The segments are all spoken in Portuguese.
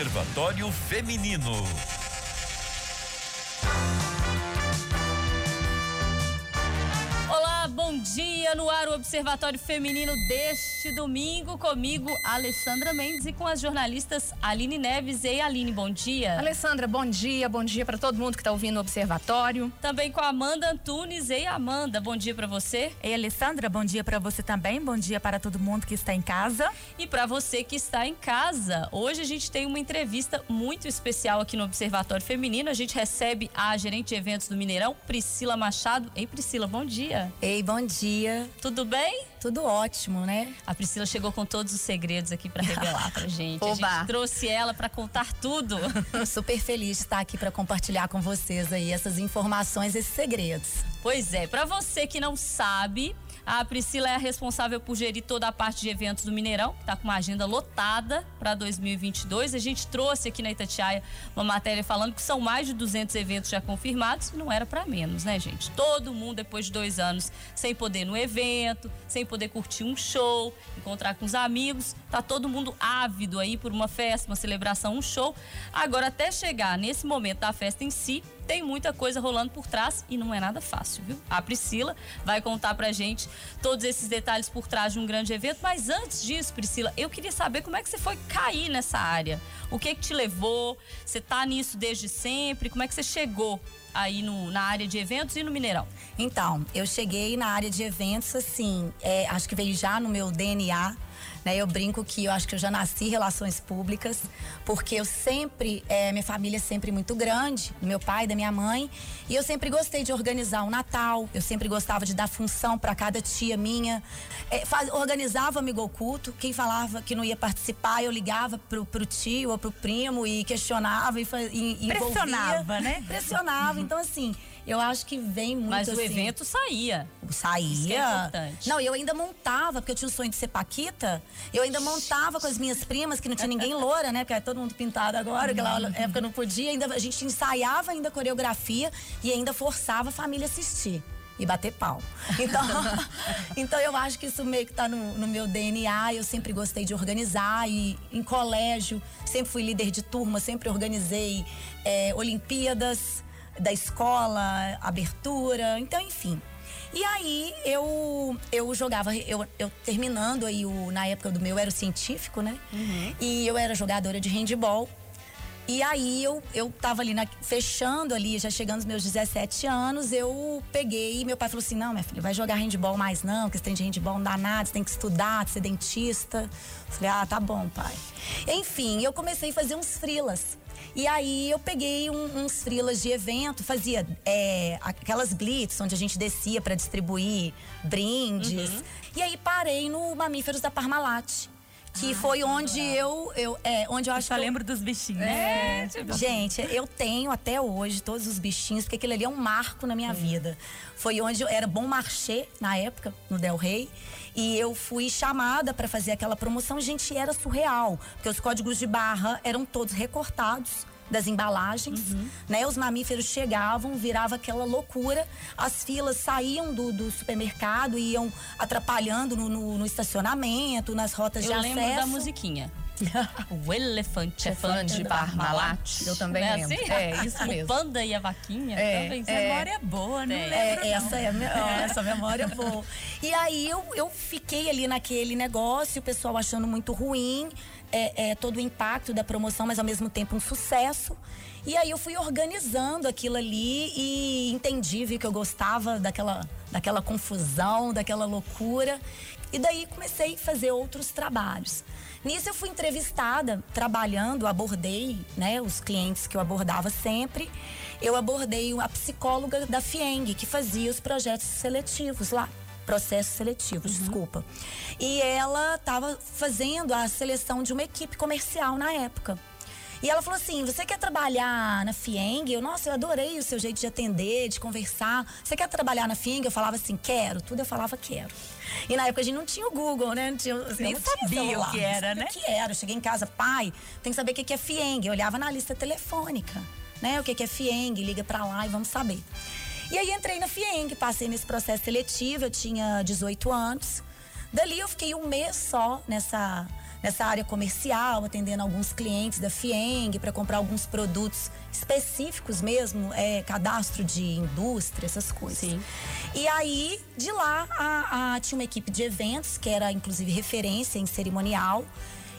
Observatório Feminino. bom dia no ar o Observatório Feminino deste domingo comigo, Alessandra Mendes e com as jornalistas Aline Neves e Aline, bom dia. Alessandra, bom dia, bom dia para todo mundo que está ouvindo o Observatório. Também com a Amanda Antunes. Ei, Amanda, bom dia para você. Ei, Alessandra, bom dia para você também, bom dia para todo mundo que está em casa. E para você que está em casa, hoje a gente tem uma entrevista muito especial aqui no Observatório Feminino. A gente recebe a gerente de eventos do Mineirão, Priscila Machado. Ei, Priscila, bom dia. Ei, bom dia. Tudo bem? Tudo ótimo, né? A Priscila chegou com todos os segredos aqui para revelar pra gente. Oba. A gente trouxe ela para contar tudo. Super feliz de estar aqui para compartilhar com vocês aí essas informações, esses segredos. Pois é, para você que não sabe, a Priscila é a responsável por gerir toda a parte de eventos do Mineirão, que está com uma agenda lotada para 2022. A gente trouxe aqui na Itatiaia uma matéria falando que são mais de 200 eventos já confirmados e não era para menos, né, gente? Todo mundo, depois de dois anos, sem poder ir no evento, sem poder curtir um show, encontrar com os amigos, tá todo mundo ávido aí por uma festa, uma celebração, um show. Agora, até chegar nesse momento da festa em si, tem muita coisa rolando por trás e não é nada fácil, viu? A Priscila vai contar pra gente todos esses detalhes por trás de um grande evento, mas antes disso, Priscila, eu queria saber como é que você foi cair nessa área. O que que te levou? Você tá nisso desde sempre? Como é que você chegou aí no, na área de eventos e no Mineirão? Então, eu cheguei na área de eventos, assim, é, acho que veio já no meu DNA né? Eu brinco que eu acho que eu já nasci em relações públicas, porque eu sempre, é, minha família é sempre muito grande, meu pai, da minha mãe, e eu sempre gostei de organizar o Natal, eu sempre gostava de dar função para cada tia minha. É, faz, organizava amigo oculto, quem falava que não ia participar, eu ligava pro, pro tio ou pro primo e questionava e, e Pressionava, né? Pressionava. Então, assim, eu acho que vem muito Mas o assim, evento saía. Saía. É. Não, eu ainda montava, porque eu tinha o sonho de ser Paquita. Eu ainda montava com as minhas primas, que não tinha ninguém loura, né? Porque era todo mundo pintado agora, aquela época não podia. Ainda, a gente ensaiava ainda coreografia e ainda forçava a família a assistir e bater pau. Então, então eu acho que isso meio que tá no, no, meu DNA. Eu sempre gostei de organizar e em colégio sempre fui líder de turma, sempre organizei é, Olimpíadas da escola, abertura, então enfim. E aí eu eu jogava, eu, eu terminando aí o, na época do meu era o científico, né? Uhum. E eu era jogadora de handball. E aí eu, eu tava ali na, fechando ali, já chegando aos meus 17 anos, eu peguei e meu pai falou assim: não, minha filha, vai jogar handball mais não, porque você tem de handball não dá nada, você tem que estudar, ser dentista. Eu falei, ah, tá bom, pai. Enfim, eu comecei a fazer uns frilas. E aí eu peguei um, uns frilas de evento, fazia é, aquelas blitz onde a gente descia para distribuir brindes. Uhum. E aí parei no Mamíferos da Parmalat que foi onde eu, eu é, onde eu acho só eu... lembro dos bichinhos. É, né? tipo... Gente, eu tenho até hoje todos os bichinhos, porque aquilo ali é um marco na minha é. vida. Foi onde eu era bom marché na época, no Del Rey, e eu fui chamada para fazer aquela promoção, gente, era surreal, porque os códigos de barra eram todos recortados das embalagens, uhum. né? Os mamíferos chegavam, virava aquela loucura, as filas saíam do, do supermercado, iam atrapalhando no, no, no estacionamento, nas rotas Eu de acesso. Eu lembro da musiquinha. o elefante é fã de Parmalat. Eu também é lembro. Assim? É, isso mesmo. O panda e a vaquinha é, também. É, memória boa, né? É, essa é a essa memória boa. E aí eu, eu fiquei ali naquele negócio, o pessoal achando muito ruim é, é, todo o impacto da promoção, mas ao mesmo tempo um sucesso. E aí eu fui organizando aquilo ali e entendi, vi que eu gostava daquela, daquela confusão, daquela loucura. E daí comecei a fazer outros trabalhos. Nisso eu fui entrevistada, trabalhando, abordei, né, os clientes que eu abordava sempre. Eu abordei a psicóloga da FIENG, que fazia os projetos seletivos lá processos seletivos, uhum. desculpa. E ela estava fazendo a seleção de uma equipe comercial na época. E ela falou assim: Você quer trabalhar na FIENG? Eu, nossa, eu adorei o seu jeito de atender, de conversar. Você quer trabalhar na FIENG? Eu falava assim: Quero. Tudo eu falava: Quero. E na época a gente não tinha o Google, né? Não tinha, assim, Nem não sabia o que era, né? O que era. Eu cheguei em casa, pai, tem que saber o que é FIENG. Eu olhava na lista telefônica, né? O que é FIENG, liga pra lá e vamos saber. E aí entrei na FIENG, passei nesse processo seletivo, eu tinha 18 anos. Dali eu fiquei um mês só nessa, nessa área comercial, atendendo alguns clientes da FIENG para comprar alguns produtos específicos mesmo, é, cadastro de indústria, essas coisas. Sim. E aí, de lá, a, a, tinha uma equipe de eventos, que era inclusive referência em cerimonial.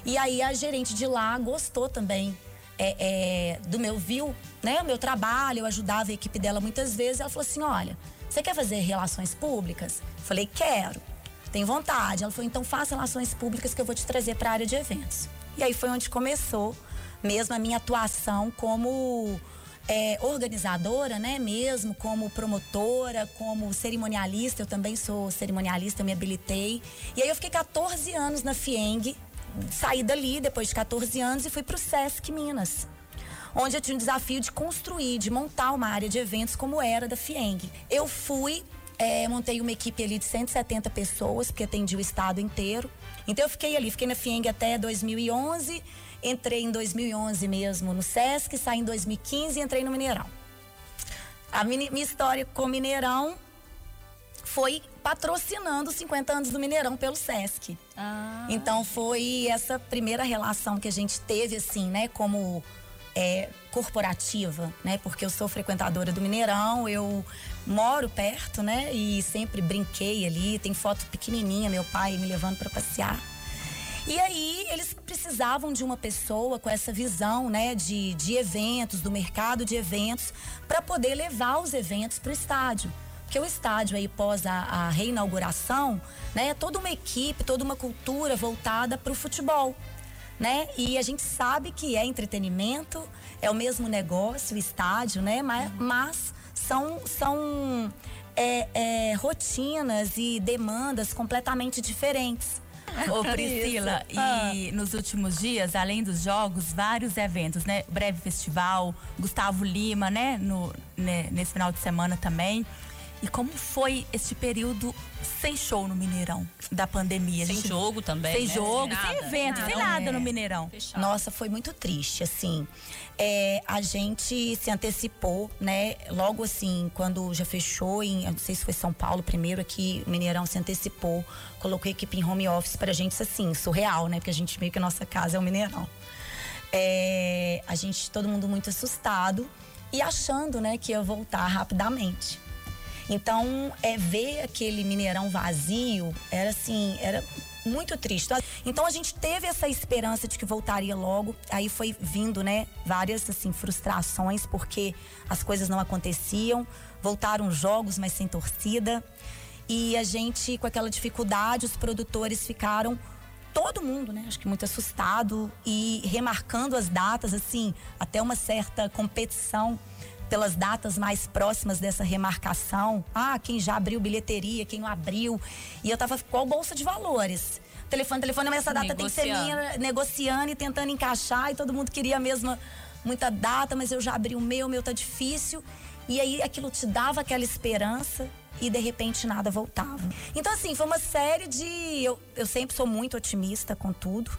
E aí a gerente de lá gostou também é, é, do meu viu, né? O meu trabalho, eu ajudava a equipe dela muitas vezes. Ela falou assim: olha, você quer fazer relações públicas? Eu falei, quero. Tem vontade. Ela falou, então faça relações públicas que eu vou te trazer para a área de eventos. E aí foi onde começou mesmo a minha atuação como é, organizadora, né? Mesmo como promotora, como cerimonialista. Eu também sou cerimonialista, eu me habilitei. E aí eu fiquei 14 anos na FIENG. Saí dali depois de 14 anos e fui para o SESC Minas onde eu tinha um desafio de construir, de montar uma área de eventos como era da FIENG. Eu fui, é, montei uma equipe ali de 170 pessoas, porque atendi o estado inteiro. Então eu fiquei ali, fiquei na FIENG até 2011, entrei em 2011 mesmo no SESC, saí em 2015 e entrei no Mineirão. A minha, minha história com o Mineirão foi patrocinando os 50 anos do Mineirão pelo SESC. Ah. Então foi essa primeira relação que a gente teve, assim, né, como é, corporativa, né? Porque eu sou frequentadora do Mineirão, eu moro perto, né? E sempre brinquei ali. Tem foto pequenininha, meu pai me levando para passear. E aí eles precisavam de uma pessoa com essa visão, né, de, de eventos, do mercado de eventos, para poder levar os eventos para o estádio. Porque o estádio aí pós a, a reinauguração, né, é toda uma equipe, toda uma cultura voltada para o futebol né? E a gente sabe que é entretenimento, é o mesmo negócio, o estádio, né? Mas, mas são, são é, é, rotinas e demandas completamente diferentes. Ô Priscila, e ah. nos últimos dias, além dos jogos, vários eventos, né? Breve Festival, Gustavo Lima, né? No, né? Nesse final de semana também. E como foi esse período sem show no Mineirão da pandemia? Sem gente, jogo também. Sem né? jogo, sem, sem evento, nada, sem nada é. no Mineirão. Fechado. Nossa, foi muito triste, assim. É, a gente se antecipou, né? Logo assim, quando já fechou, em, não sei se foi São Paulo primeiro, aqui o Mineirão se antecipou, colocou a equipe em home office pra gente, assim, surreal, né? Porque a gente meio que a nossa casa é o Mineirão. É, a gente, todo mundo muito assustado e achando, né, que ia voltar rapidamente. Então, é ver aquele Mineirão vazio era assim, era muito triste. Então a gente teve essa esperança de que voltaria logo. Aí foi vindo, né, várias assim frustrações porque as coisas não aconteciam. Voltaram jogos, mas sem torcida. E a gente com aquela dificuldade, os produtores ficaram todo mundo, né? Acho que muito assustado e remarcando as datas assim, até uma certa competição pelas datas mais próximas dessa remarcação. Ah, quem já abriu bilheteria, quem não abriu. E eu tava a bolsa de valores. Telefone, telefone, mas essa data tem que ser minha, negociando e tentando encaixar. E todo mundo queria a mesma, muita data, mas eu já abri o meu, o meu tá difícil. E aí aquilo te dava aquela esperança e de repente nada voltava. Então, assim, foi uma série de. Eu, eu sempre sou muito otimista com tudo,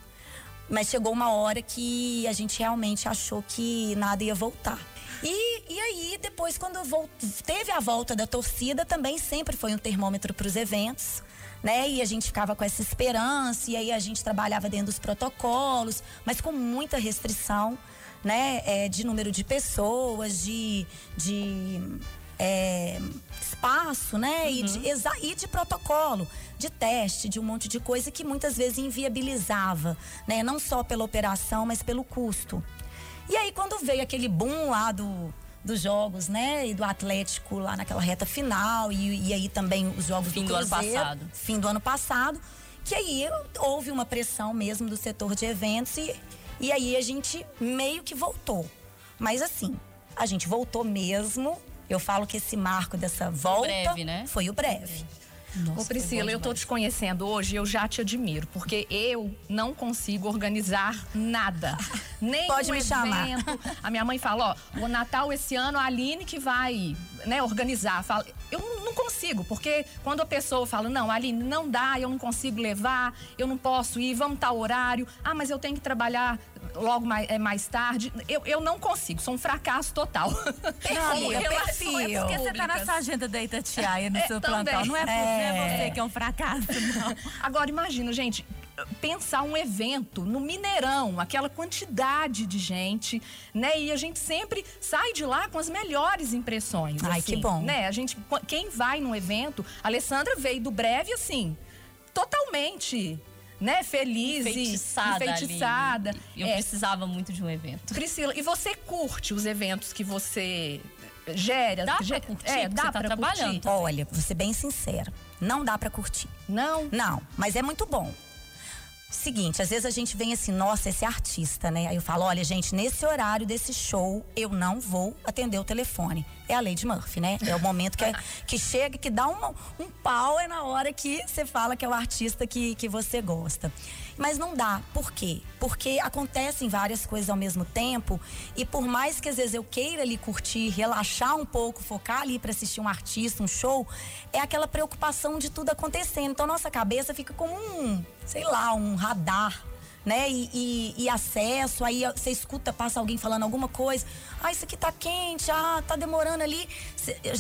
mas chegou uma hora que a gente realmente achou que nada ia voltar. E, e aí, depois, quando teve a volta da torcida, também sempre foi um termômetro para os eventos. Né? E a gente ficava com essa esperança, e aí a gente trabalhava dentro dos protocolos, mas com muita restrição, né? É, de número de pessoas, de, de é, espaço, né? Uhum. E, de, e de protocolo, de teste, de um monte de coisa que muitas vezes inviabilizava, né? Não só pela operação, mas pelo custo. E aí, quando veio aquele boom lá do, dos jogos, né? E do Atlético lá naquela reta final, e, e aí também os jogos fim do Cruzeiro. Do ano passado. Fim do ano passado. Que aí houve uma pressão mesmo do setor de eventos e, e aí a gente meio que voltou. Mas assim, a gente voltou mesmo. Eu falo que esse marco dessa volta breve, né? foi o breve. Nossa, Ô Priscila, eu tô te conhecendo hoje, eu já te admiro, porque eu não consigo organizar nada. Nem Pode um me evento. chamar. A minha mãe fala, ó, o Natal esse ano a Aline que vai, né, organizar. Fala, eu não consigo, porque quando a pessoa fala, não, Aline, não dá, eu não consigo levar, eu não posso ir, vamos tal horário. Ah, mas eu tenho que trabalhar logo mais, é, mais tarde. Eu, eu não consigo, sou um fracasso total. Não, amiga, perfil. É porque você tá na sua agenda da Itatiaia, no é, seu também. plantão. Não é, é. É você que é um fracasso, não. Agora, imagina, gente, pensar um evento no Mineirão, aquela quantidade de gente, né? E a gente sempre sai de lá com as melhores impressões. Ai, assim, que bom. Né? A gente, quem vai num evento, a Alessandra veio do breve assim, totalmente, né? Feliz Enfeitiçada. e enfeitiçada. ali. Eu É, precisava muito de um evento. Priscila, e você curte os eventos que você gera? Dá pra curtir? É, dá você tá pra trabalhando. curtir? Olha, vou ser bem sincera. Não dá pra curtir. Não? Não, mas é muito bom. Seguinte, às vezes a gente vem assim, nossa, esse artista, né? Aí eu falo, olha, gente, nesse horário desse show, eu não vou atender o telefone. É a Lady Murphy, né? É o momento que, é- que chega, que dá uma, um pau, é na hora que você fala que é o artista que, que você gosta. Mas não dá. Por quê? Porque acontecem várias coisas ao mesmo tempo e por mais que às vezes eu queira ali curtir, relaxar um pouco, focar ali para assistir um artista, um show, é aquela preocupação de tudo acontecendo. Então nossa cabeça fica como um, sei lá, um radar né? E, e- e acesso, aí você escuta, passa alguém falando alguma coisa. Ah, isso aqui tá quente, ah, tá demorando ali.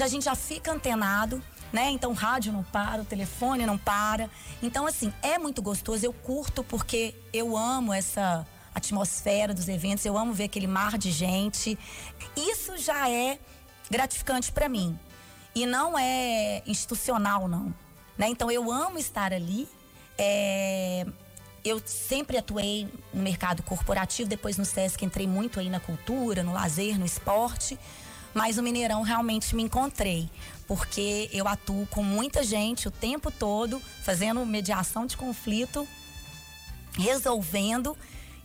A gente já fica antenado, né? Então o rádio não para, o telefone não para. Então, assim, é muito gostoso. Eu curto porque eu amo essa atmosfera dos eventos, eu amo ver aquele mar de gente. Isso já é gratificante para mim. E não é institucional, não. Né? Então eu amo estar ali. É, eu sempre atuei no mercado corporativo, depois no SESC entrei muito aí na cultura, no lazer, no esporte. Mas no Mineirão realmente me encontrei, porque eu atuo com muita gente o tempo todo, fazendo mediação de conflito, resolvendo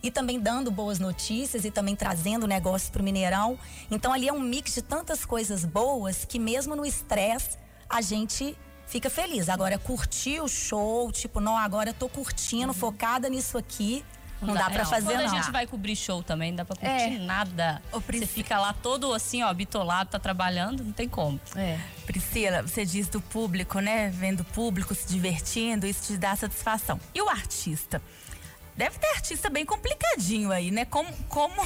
e também dando boas notícias e também trazendo negócios para o Mineirão. Então ali é um mix de tantas coisas boas que mesmo no estresse a gente fica feliz. Agora curtir o show, tipo, não, agora eu tô curtindo, focada nisso aqui, não, dá para fazer Quando não. a gente vai cobrir show também, não dá pra curtir É. nada. Ô, Você fica lá todo assim, ó, bitolado, tá trabalhando, não tem como. É. Priscila, você diz do público, né? Vendo o público se divertindo, isso te dá satisfação. E o artista? Deve ter artista bem complicadinho aí, né? Como, como,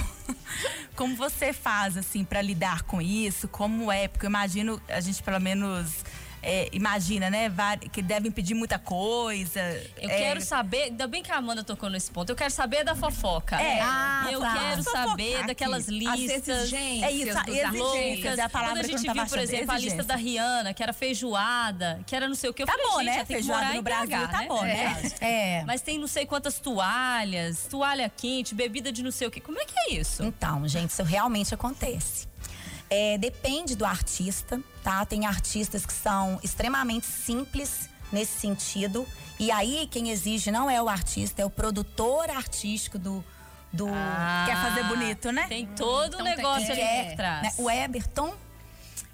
como você faz, assim, para lidar com isso? Como é? Porque eu imagino, a gente pelo menos é, imagina, né? Que devem pedir muita coisa. Eu é, quero saber, ainda bem que a Amanda tocou nesse ponto, eu quero saber da fofoca. É, ah, eu tá. quero Fofocar saber aqui. daquelas As listas. É isso, artistas. é a palavra Quando a gente não viu, por exemplo, a lista exigência. da Rihanna, que era feijoada, que era não sei o que. Eu Tá falei, bom, né? Feijoada no Brasil, BH, tá né? bom, né? É. Mas tem não sei quantas toalhas, toalha quente, bebida de não sei o que. Como é que é isso? Então, gente, isso realmente acontece. É, depende do artista, tá? Tem artistas que são extremamente simples nesse sentido. E aí, quem exige não é o artista, é o produtor artístico do. do Quer fazer bonito, né? Tem todo o Então negócio ali é, por trás. né, o Eberton,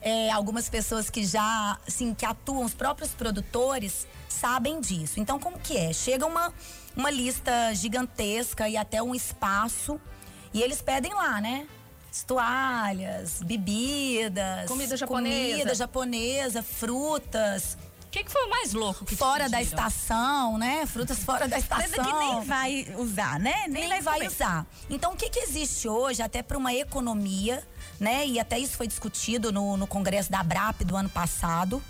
é, algumas pessoas que já, assim, que atuam, os próprios produtores, sabem disso. Então, como que é? Chega uma, uma lista gigantesca e até um espaço, e eles pedem lá, né? Toalhas, bebidas, Comida japonesa. comida japonesa, frutas, O que, que foi o mais louco que fora da estação, né? Frutas fora da estação Coisa que nem vai usar, né? Nem, nem vai, vai comer. usar. Então, o que, que existe hoje, até para uma economia, né? E até isso foi discutido no, no Congresso da BRAP do ano passado,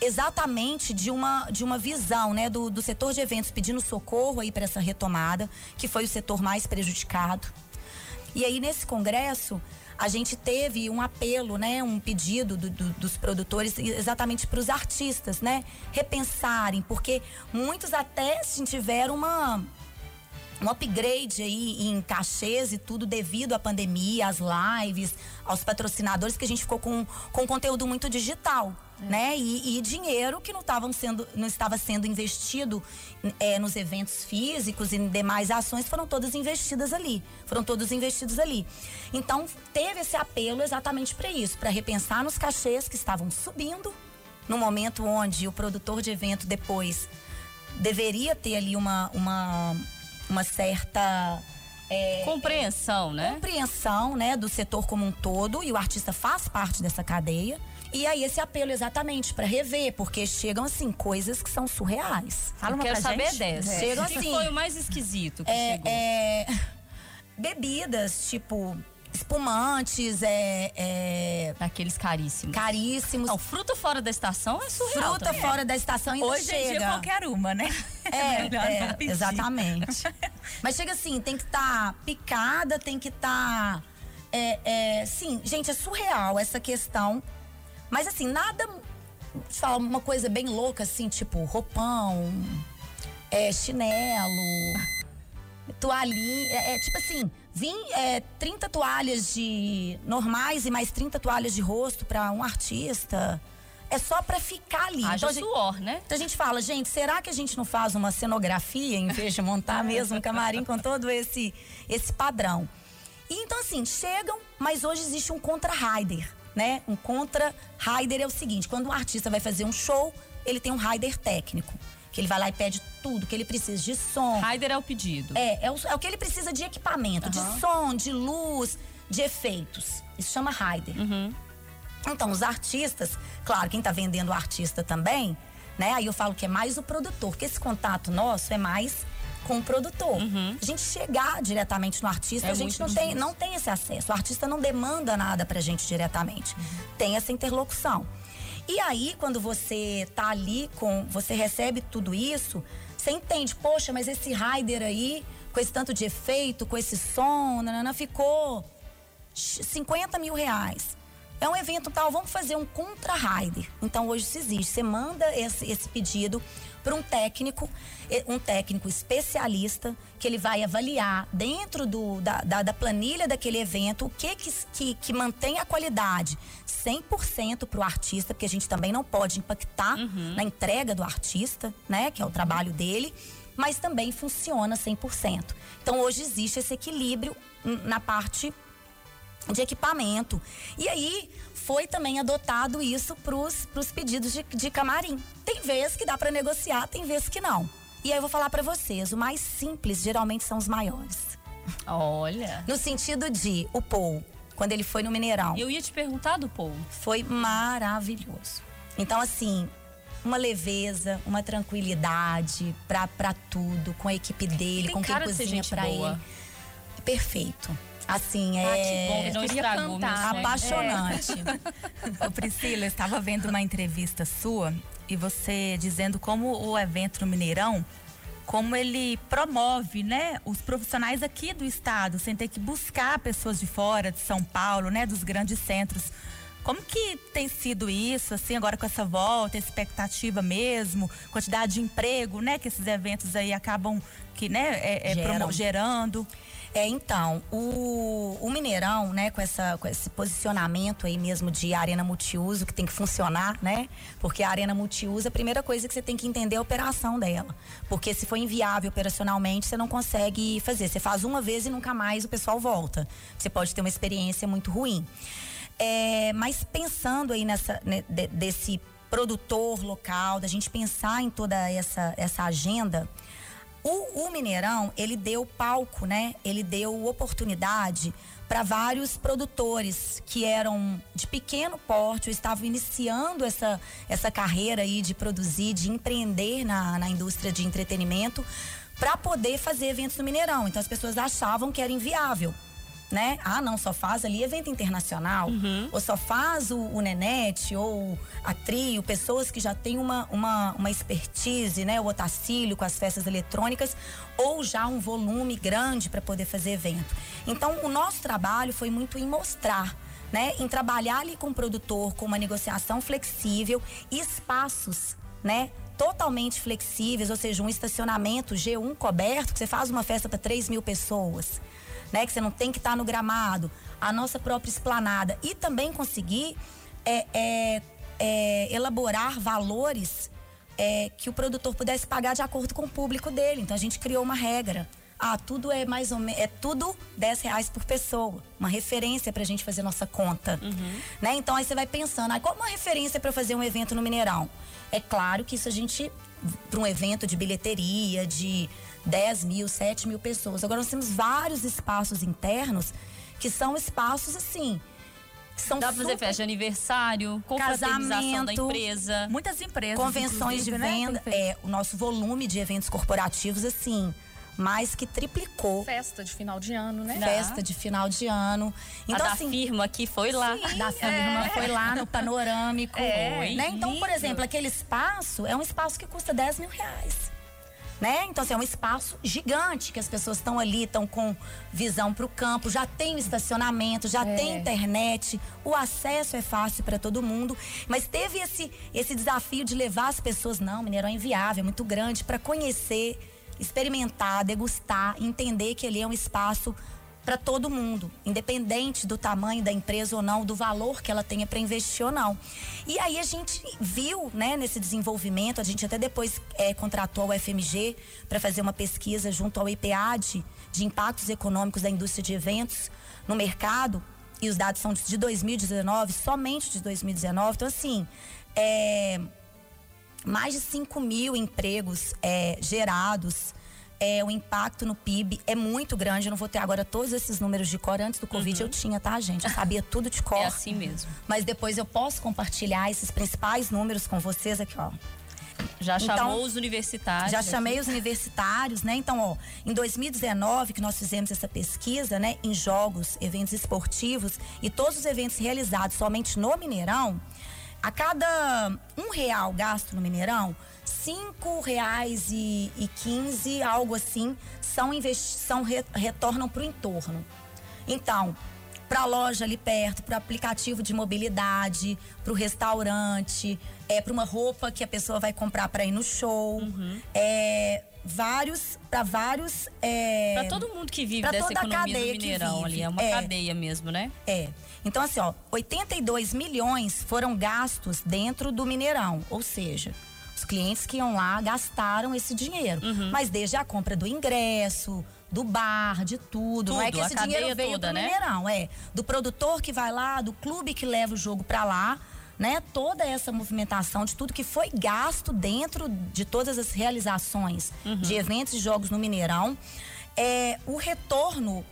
exatamente de uma, de uma visão, né? Do, do setor de eventos pedindo socorro aí para essa retomada, que foi o setor mais prejudicado. E aí, nesse congresso, a gente teve um apelo, né? Um pedido do- do- dos produtores exatamente para os artistas, né? Repensarem, porque muitos até assim, tiveram uma um upgrade aí em cachês e tudo devido à pandemia, às lives, aos patrocinadores, que a gente ficou com, com conteúdo muito digital, né? E, e dinheiro que não, tavam sendo, não estava sendo investido é, nos eventos físicos e em demais ações foram todas investidas ali. Foram todos investidos ali. Então, teve esse apelo exatamente para isso, para repensar nos cachês que estavam subindo, no momento onde o produtor de evento depois deveria ter ali uma, uma, uma certa é, Compreensão, né? compreensão né, do setor como um todo e o artista faz parte dessa cadeia. E aí esse apelo exatamente para rever, porque chegam assim coisas que são surreais. Fala Eu uma quero pra saber gente. dessa. Chega O que assim. foi o mais esquisito que É, chegou? é, bebidas, tipo espumantes, é, é, Daqueles caríssimos. caríssimos. Não, fruta fora da estação é surreal. Fruta também. fora da estação ainda Hoje em chega. dia qualquer uma, né? É, melhor é, não pedir. exatamente. Mas chega assim, tem que estar picada, tem que estar. é, é, sim, gente, é surreal essa questão. Mas assim, nada. Deixa eu falar uma coisa bem louca, assim, tipo roupão, é, chinelo, toalhinha. É, é, tipo assim, vim é, 30 toalhas de normais e mais 30 toalhas de rosto pra um artista. É só pra ficar ali. Haja Então, a gente- suor, né? então a gente fala, gente, será que a gente não faz uma cenografia em vez de montar mesmo um camarim com todo esse, esse padrão? E então, assim, chegam, mas hoje existe um contra-rider, né? Um contra-rider é o seguinte: quando um artista vai fazer um show, ele tem um rider técnico. Que ele vai lá e pede tudo que ele precisa de som. Raider é o pedido. É, é o, é o que ele precisa de equipamento, de som, de luz, de efeitos. Isso chama rider. Então, os artistas, claro, quem tá vendendo o artista também, né? Aí eu falo que é mais o produtor, porque esse contato nosso é mais com o produtor. A gente chegar diretamente no artista, É a gente não tem, não tem esse acesso. O artista não demanda nada pra gente diretamente. Tem essa interlocução. E aí, quando você tá ali com. Você recebe tudo isso, você entende, poxa, mas esse rider aí, com esse tanto de efeito, com esse som, nanana, ficou 50 mil reais. É um evento tal, vamos fazer um contra-rider. Então hoje isso existe. Você manda esse, esse pedido para um técnico, um técnico especialista, que ele vai avaliar dentro do, da, da, da planilha daquele evento o que, que, que, que mantém a qualidade 100% para o artista, porque a gente também não pode impactar na entrega do artista, né? Que é o trabalho dele mas também funciona 100%. Então hoje existe esse equilíbrio hum, na parte de equipamento. E aí foi também adotado isso para os pedidos de, de camarim. Tem vezes que dá para negociar, tem vezes que não. E aí eu vou falar para vocês, o mais simples geralmente são os maiores. Olha. No sentido de o Paul, quando ele foi no Mineirão, Eu ia te perguntar do Paul. foi maravilhoso. Então, assim, uma leveza, uma tranquilidade pra, pra tudo, com a equipe dele, Tem com quem cozinha boa. ele. Perfeito. Assim, Ah, que é bom estragou cantar. apaixonante. Ô Priscila, eu estava vendo uma entrevista sua e você dizendo como o evento no Mineirão, como ele promove, né, os profissionais aqui do estado, sem ter que buscar pessoas de fora, de São Paulo, né, dos grandes centros. Como que tem sido isso, assim, agora com essa volta, expectativa mesmo, quantidade de emprego, né, que esses eventos aí acabam que, né, é, é gerando. É, então, o, o Mineirão, né, com, essa, com esse posicionamento aí mesmo de arena multiuso, que tem que funcionar, né? Porque a arena multiuso, a primeira coisa que você tem que entender é a operação dela. Porque se for inviável operacionalmente, você não consegue fazer. Você faz uma vez e nunca mais o pessoal volta. Você pode ter uma experiência muito ruim. É, mas pensando aí nessa, né, de- desse produtor local, da gente pensar em toda essa, essa agenda, o, o Mineirão, ele deu palco, né? Ele deu oportunidade para vários produtores que eram de pequeno porte, ou estavam iniciando essa, essa carreira aí de produzir, de empreender na, na indústria de entretenimento, para poder fazer eventos no Mineirão. Então as pessoas achavam que era inviável. Né? Ah, não, só faz ali evento internacional, ou só faz o, o Nenete, ou a Trio, pessoas que já têm uma, uma, uma expertise, né? O Otacílio com as festas eletrônicas, ou já um volume grande para poder fazer evento. Então, o nosso trabalho foi muito em mostrar, né? Em trabalhar ali com o produtor, com uma negociação flexível e espaços, né? Totalmente flexíveis, ou seja, um estacionamento G1 coberto, que você faz uma festa para 3 mil pessoas né? Que você não tem que estar no gramado, a nossa própria esplanada. E também conseguir é, é, é, elaborar valores é, que o produtor pudesse pagar de acordo com o público dele. Então a gente criou uma regra. Ah, tudo é mais ou menos. É tudo 10 reais por pessoa. Uma referência pra gente fazer nossa conta. Né? Então aí você vai pensando, ah, qual uma referência para fazer um evento no Mineirão? É claro que isso a gente. Para um evento de bilheteria, de 10 mil, 7 mil pessoas. Agora nós temos vários espaços internos que são espaços assim. Que são Dá pra fazer festa de aniversário, confraternização da Casamento, empresa. Muitas empresas. convenções de né, venda. feito. é, o nosso volume de eventos corporativos, assim, mais que triplicou. Festa de final de ano, né? Festa de final de ano. Então, a da assim, firma aqui foi lá. da firma foi lá no panorâmico. É, né? Então, por exemplo, aquele espaço é um espaço que custa 10 mil reais. Né? Então, assim, é um espaço gigante que as pessoas estão ali, estão com visão para o campo, já tem o estacionamento, já É. tem internet, o acesso é fácil para todo mundo. Mas teve esse, esse desafio de levar as pessoas, não, Mineirão é inviável, é muito grande, para conhecer, experimentar, degustar, entender que ali é um espaço para todo mundo, independente do tamanho da empresa ou não, do valor que ela tenha para investir ou não. E aí a gente viu, né, nesse desenvolvimento, a gente até depois eh, contratou a UFMG para fazer uma pesquisa junto ao IPAD de impactos econômicos da indústria de eventos no mercado. E os dados são de 2019, somente de 2019. Então, assim, é, mais de 5 mil empregos é, gerados. É, o impacto no PIB é muito grande. Eu não vou ter agora todos esses números de cor. Antes do Covid eu tinha, tá, gente? Eu sabia tudo de cor. É assim mesmo. Mas depois eu posso compartilhar esses principais números com vocês aqui, ó. Já Então, chamou os universitários. Já chamei os universitários, né? Então, ó, em 2019 que nós fizemos essa pesquisa, né, em jogos, eventos esportivos e todos os eventos realizados somente no Mineirão, a cada um real gasto no Mineirão, cinco reais e, e quinze, algo assim, são são re retornam para o entorno. Então, para a loja ali perto, para o aplicativo de mobilidade, para o restaurante, é para uma roupa que a pessoa vai comprar para ir no show, é vários para vários é, Pra todo mundo que vive dessa economia do Mineirão ali. É uma É. cadeia mesmo, né? é. Então, assim, ó, 82 milhões foram gastos dentro do Mineirão. Ou seja, os clientes que iam lá gastaram esse dinheiro. Uhum. Mas desde a compra do ingresso, do bar, de tudo. não é Tudo, que esse dinheiro veio toda, do né? Mineirão, é. Do produtor que vai lá, do clube que leva o jogo pra lá. Né, toda essa movimentação de tudo que foi gasto dentro de todas as realizações Uhum. de eventos e jogos no Mineirão. É, o retorno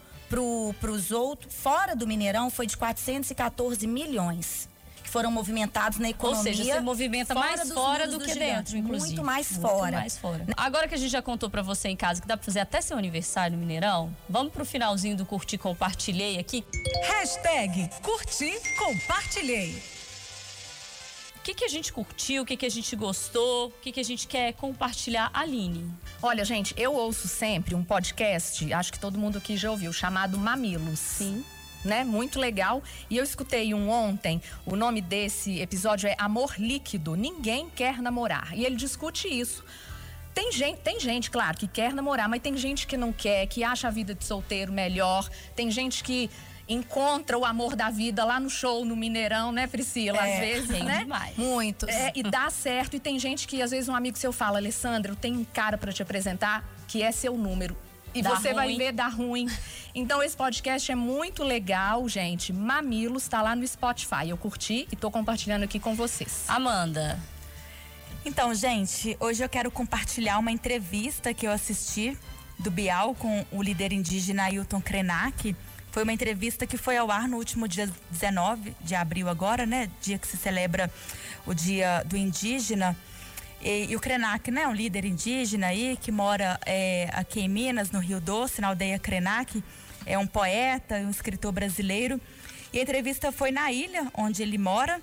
para os outros, fora do Mineirão, foi de 414 milhões que foram movimentados na Ou economia. seja, você movimenta fora mais dos fora do que dentro, inclusive. Muito mais Muito fora. mais fora. Agora que a gente já contou pra você em casa que dá pra fazer até seu aniversário no Mineirão, vamos pro finalzinho do curtir compartilhei aqui. Hashtag curti, compartilhei. O que, que a gente curtiu, o que, que a gente gostou, o que, que a gente quer compartilhar, Aline? Olha, gente, eu ouço sempre um podcast, acho que todo mundo aqui já ouviu, chamado Mamilos. Sim. Né? Muito legal. E eu escutei um ontem, o nome desse episódio é Amor Líquido. Ninguém quer namorar. E ele discute isso. Tem gente, tem gente, claro, que quer namorar, mas tem gente que não quer, que acha a vida de solteiro melhor. Tem gente que encontra o amor da vida lá no show, no Mineirão, né, Priscila? É, Às vezes, Tem né? demais. Muitos. É, e dá certo. E tem gente que, às vezes, um amigo seu fala, Alessandra, eu tenho um cara pra te apresentar que é seu número. E Dá você vai ruim. ver, dá ruim. Então, esse podcast é muito legal, gente. Mamilos tá lá no Spotify. Eu curti e tô compartilhando aqui com vocês. Amanda, Então, gente, hoje eu quero compartilhar uma entrevista que eu assisti do Bial com o líder indígena Ailton Krenak. Foi uma entrevista que foi ao ar no último dia 19 de abril agora, né? Dia que se celebra o Dia do Indígena. E, e o Krenak, né, um líder indígena aí que mora é, aqui em Minas, no Rio Doce, na aldeia Krenak, é um poeta, um escritor brasileiro. E a entrevista foi na ilha onde ele mora.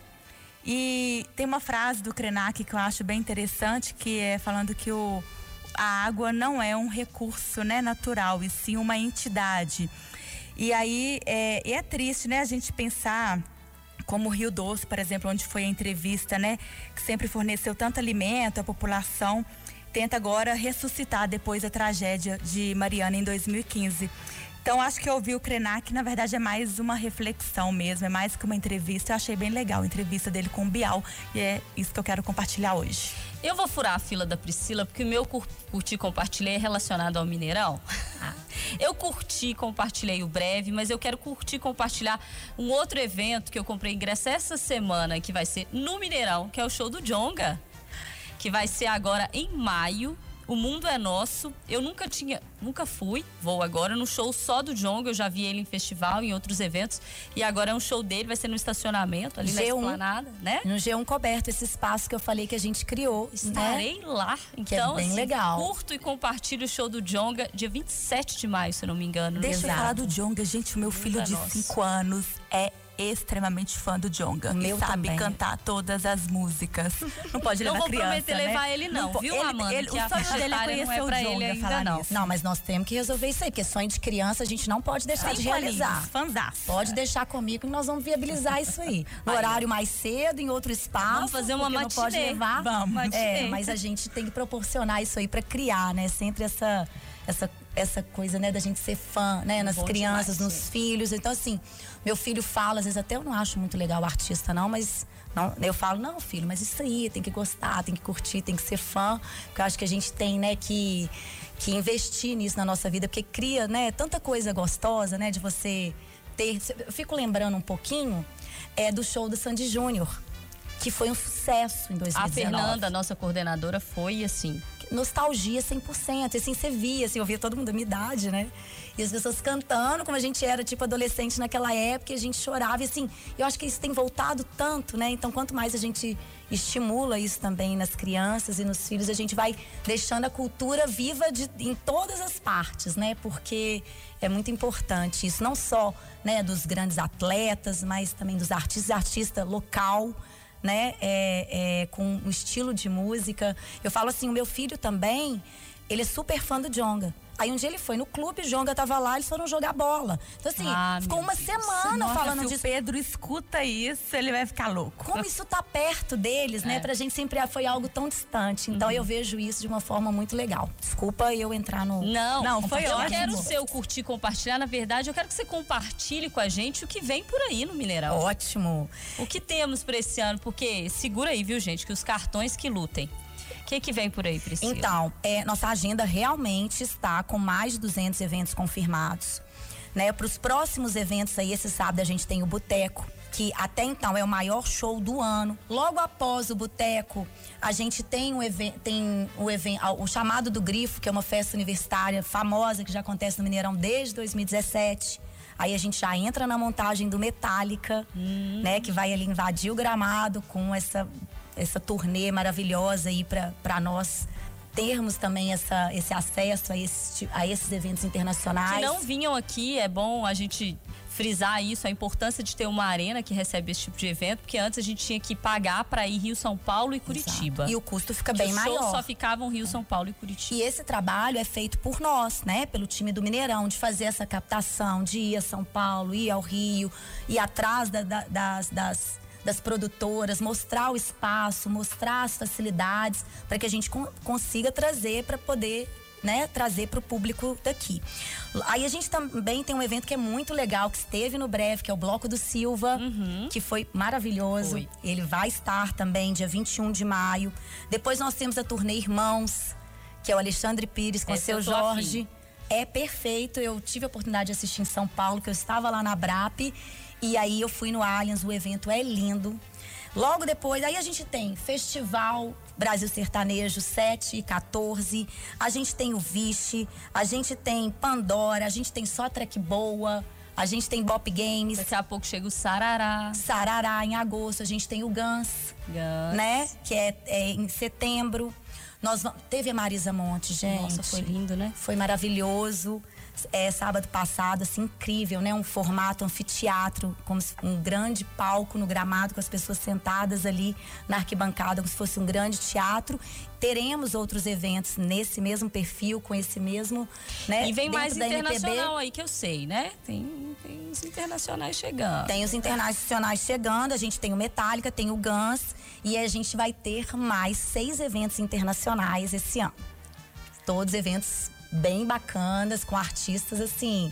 E tem uma frase do Krenak que eu acho bem interessante, que é falando que o, a água não é um recurso né, natural, e sim uma entidade. E aí é, é triste, né, a gente pensar como o Rio Doce, por exemplo, onde foi a entrevista, né, que sempre forneceu tanto alimento à população, tenta agora ressuscitar depois da tragédia de Mariana em 2015. Então, acho que ouvir o Krenak, na verdade, é mais uma reflexão mesmo, é mais que uma entrevista. Eu achei bem legal a entrevista dele com o Bial, e é isso que eu quero compartilhar hoje. Eu vou furar a fila da Priscila, porque o meu cur- curti e compartilhei é relacionado ao Mineirão. Eu curti e compartilhei o breve, mas eu quero curtir e compartilhar um outro evento que eu comprei ingresso essa semana, que vai ser no Mineirão, que é o show do Jonga. Que vai ser agora em maio. O Mundo é Nosso. Eu nunca tinha, nunca fui, vou agora no show só do Jonga. Eu já vi ele em festival, em outros eventos. E agora é um show dele, vai ser no estacionamento, ali na G1. esplanada, né? No G1 coberto, esse espaço que eu falei que a gente criou. Né? Estarei lá. Que é Então, bem assim, legal. curto e compartilhe o show do Jonga, dia 27 de maio, se eu não me engano. Deixa eu Exato. falar do Jonga, gente. O meu filho é de nosso. 5 anos é extremamente fã do Jonga. Meu e sabe também. cantar todas as músicas. Não pode Não levar vou criança, prometer né? levar ele não, po- viu, ele, Amanda? Ele, Que o sonho dele é não é conhecer o Jonga, ele ainda, falar não. nisso. Não, mas nós temos que resolver isso aí, porque sonho de criança a gente não pode deixar de Cinco realizar. fanzaço. Pode deixar comigo que nós vamos viabilizar isso aí. No horário mais cedo, em outro espaço. Vamos fazer uma porque não pode matinê. levar. Vamos. Matinê. É, mas a gente tem que proporcionar isso aí pra criar, né? Sempre essa essa essa coisa, né, da gente ser fã, né, nas Bom crianças, demais, nos filhos. Então assim, meu filho fala, às vezes até eu não acho muito legal o artista não, mas não, eu falo, não, filho, mas isso aí, tem que gostar, tem que curtir, tem que ser fã. Porque eu acho que a gente tem, né, que, que investir nisso na nossa vida, porque cria, né, tanta coisa gostosa, né, de você ter. Eu fico lembrando um pouquinho é, do show do Sandy Júnior, que foi um sucesso em 2019 A Fernanda, nossa coordenadora, foi assim. Nostalgia 100%. Assim, você via, assim, eu via todo mundo da minha idade, né? E as pessoas cantando, como a gente era, tipo, adolescente naquela época, e a gente chorava. E, assim, eu acho que isso tem voltado tanto, né? Então, quanto mais a gente estimula isso também nas crianças e nos filhos, a gente vai deixando a cultura viva de, em todas as partes, né? Porque é muito importante isso, não só né, dos grandes atletas, mas também dos artistas, artista local, né? É, é, com o estilo de música. Eu falo assim, o meu filho também, ele é super fã do Jonga. Aí um dia ele foi no clube, Jonga tava lá, eles foram jogar bola. Então assim, Ah, ficou uma Deus. semana Nossa, falando se disso. o Pedro escuta isso, ele vai ficar louco. Como isso tá perto deles, né? Pra gente sempre foi algo tão distante. Então eu vejo isso de uma forma muito legal. Desculpa eu entrar no. Não, Não, foi eu ótimo. quero o seu curtir, compartilhar. Na verdade, eu quero que você compartilhe com a gente o que vem por aí no Mineirão. Ótimo. O que temos pra esse ano? Porque segura aí, viu, gente, que os cartões que lutem. O que, que vem por aí, Priscila? Então, é, nossa agenda realmente está com mais de 200 eventos confirmados. Né? Para os próximos eventos aí, esse sábado a gente tem o Boteco, que até então é o maior show do ano. Logo após o Boteco, a gente tem o, tem o, o chamado do Grifo, que é uma festa universitária famosa que já acontece no Mineirão desde 2017. Aí a gente já entra na montagem do Metallica, né? Que vai ali invadir o gramado com essa, essa turnê maravilhosa aí para nós termos também essa, esse acesso a, esse, a esses eventos internacionais. que não vinham aqui, é bom a gente frisar isso, a importância de ter uma arena que recebe esse tipo de evento, porque antes a gente tinha que pagar para ir Rio, São Paulo e Curitiba. E o custo fica bem maior. só ficavam Rio, São Paulo e Curitiba. E esse trabalho é feito por nós, né? Pelo time do Mineirão, de fazer essa captação, de ir a São Paulo, ir ao Rio, ir atrás da- da- das, das, das produtoras, mostrar o espaço, mostrar as facilidades, para que a gente con- consiga trazer para poder. Né, trazer para o público daqui. Aí a gente também tem um evento que é muito legal, que esteve no breve, que é o Bloco do Silva, que foi maravilhoso. Foi. Ele vai estar também dia 21 de maio. Depois nós temos a turnê Irmãos, que é o Alexandre Pires com Essa seu Jorge. É perfeito. Eu tive a oportunidade de assistir em São Paulo, que eu estava lá na BRAP. E aí eu fui no Allianz, o evento é lindo. Logo depois, aí a gente tem Festival Brasil Sertanejo 7 e 14. A gente tem o Vixe, a gente tem Pandora, a gente tem Só Trek Boa, a gente tem Bop Games, Daqui a pouco chega o Sarará. Sarará em agosto, a gente tem o Gans Gans. né? Que é, é em setembro. Nós teve a Marisa Monte, gente. Nossa, foi lindo, né? Foi maravilhoso. É, sábado passado, assim, incrível, né? Um formato anfiteatro, como um grande palco no gramado, com as pessoas sentadas ali na arquibancada, como se fosse um grande teatro. Teremos outros eventos nesse mesmo perfil, com esse mesmo, né? E vem mais internacional aí que eu sei, né? Tem, tem os internacionais chegando. Tem os internacionais chegando, a gente tem o Metallica, tem o Guns e a gente vai ter mais seis eventos internacionais esse ano. Todos eventos bem bacanas, com artistas assim,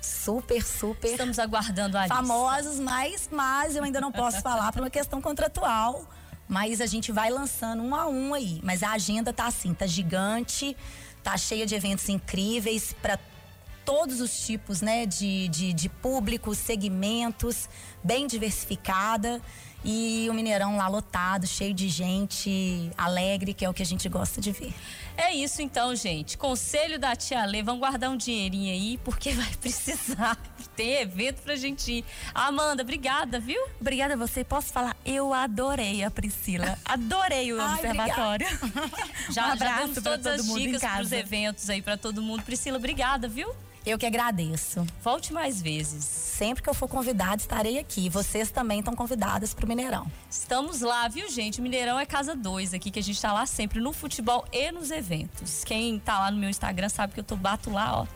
super, super Estamos aguardando a lista. famosos, mas, mas eu ainda não posso falar por uma questão contratual. Mas a gente vai lançando um a um aí. Mas a agenda tá assim, tá gigante, tá cheia de eventos incríveis para todos os tipos, né, de, de, de público, segmentos, bem diversificada. E o Mineirão lá lotado, cheio de gente, alegre, que é o que a gente gosta de ver. É isso então, gente. Conselho da tia Lê, vamos guardar um dinheirinho aí, porque vai precisar. Tem evento pra gente ir. Amanda, obrigada, viu? Obrigada a você. Posso falar? Eu adorei a Priscila. Adorei o Ai, observatório. Já, um já abraço demos pra todas todo as dicas pros eventos aí pra todo mundo. Priscila, obrigada, viu? Eu que agradeço. Volte mais vezes. Sempre que eu for convidada, estarei aqui. Vocês também estão convidadas para o Mineirão. Estamos lá, viu, gente? Mineirão é casa 2 aqui, que a gente tá lá sempre no futebol e nos eventos. Quem tá lá no meu Instagram sabe que eu tô bato lá, ó,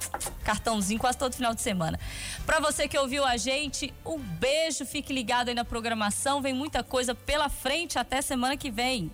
cartãozinho quase todo final de semana. Pra você que ouviu a gente, um beijo, fique ligado aí na programação, vem muita coisa pela frente até semana que vem.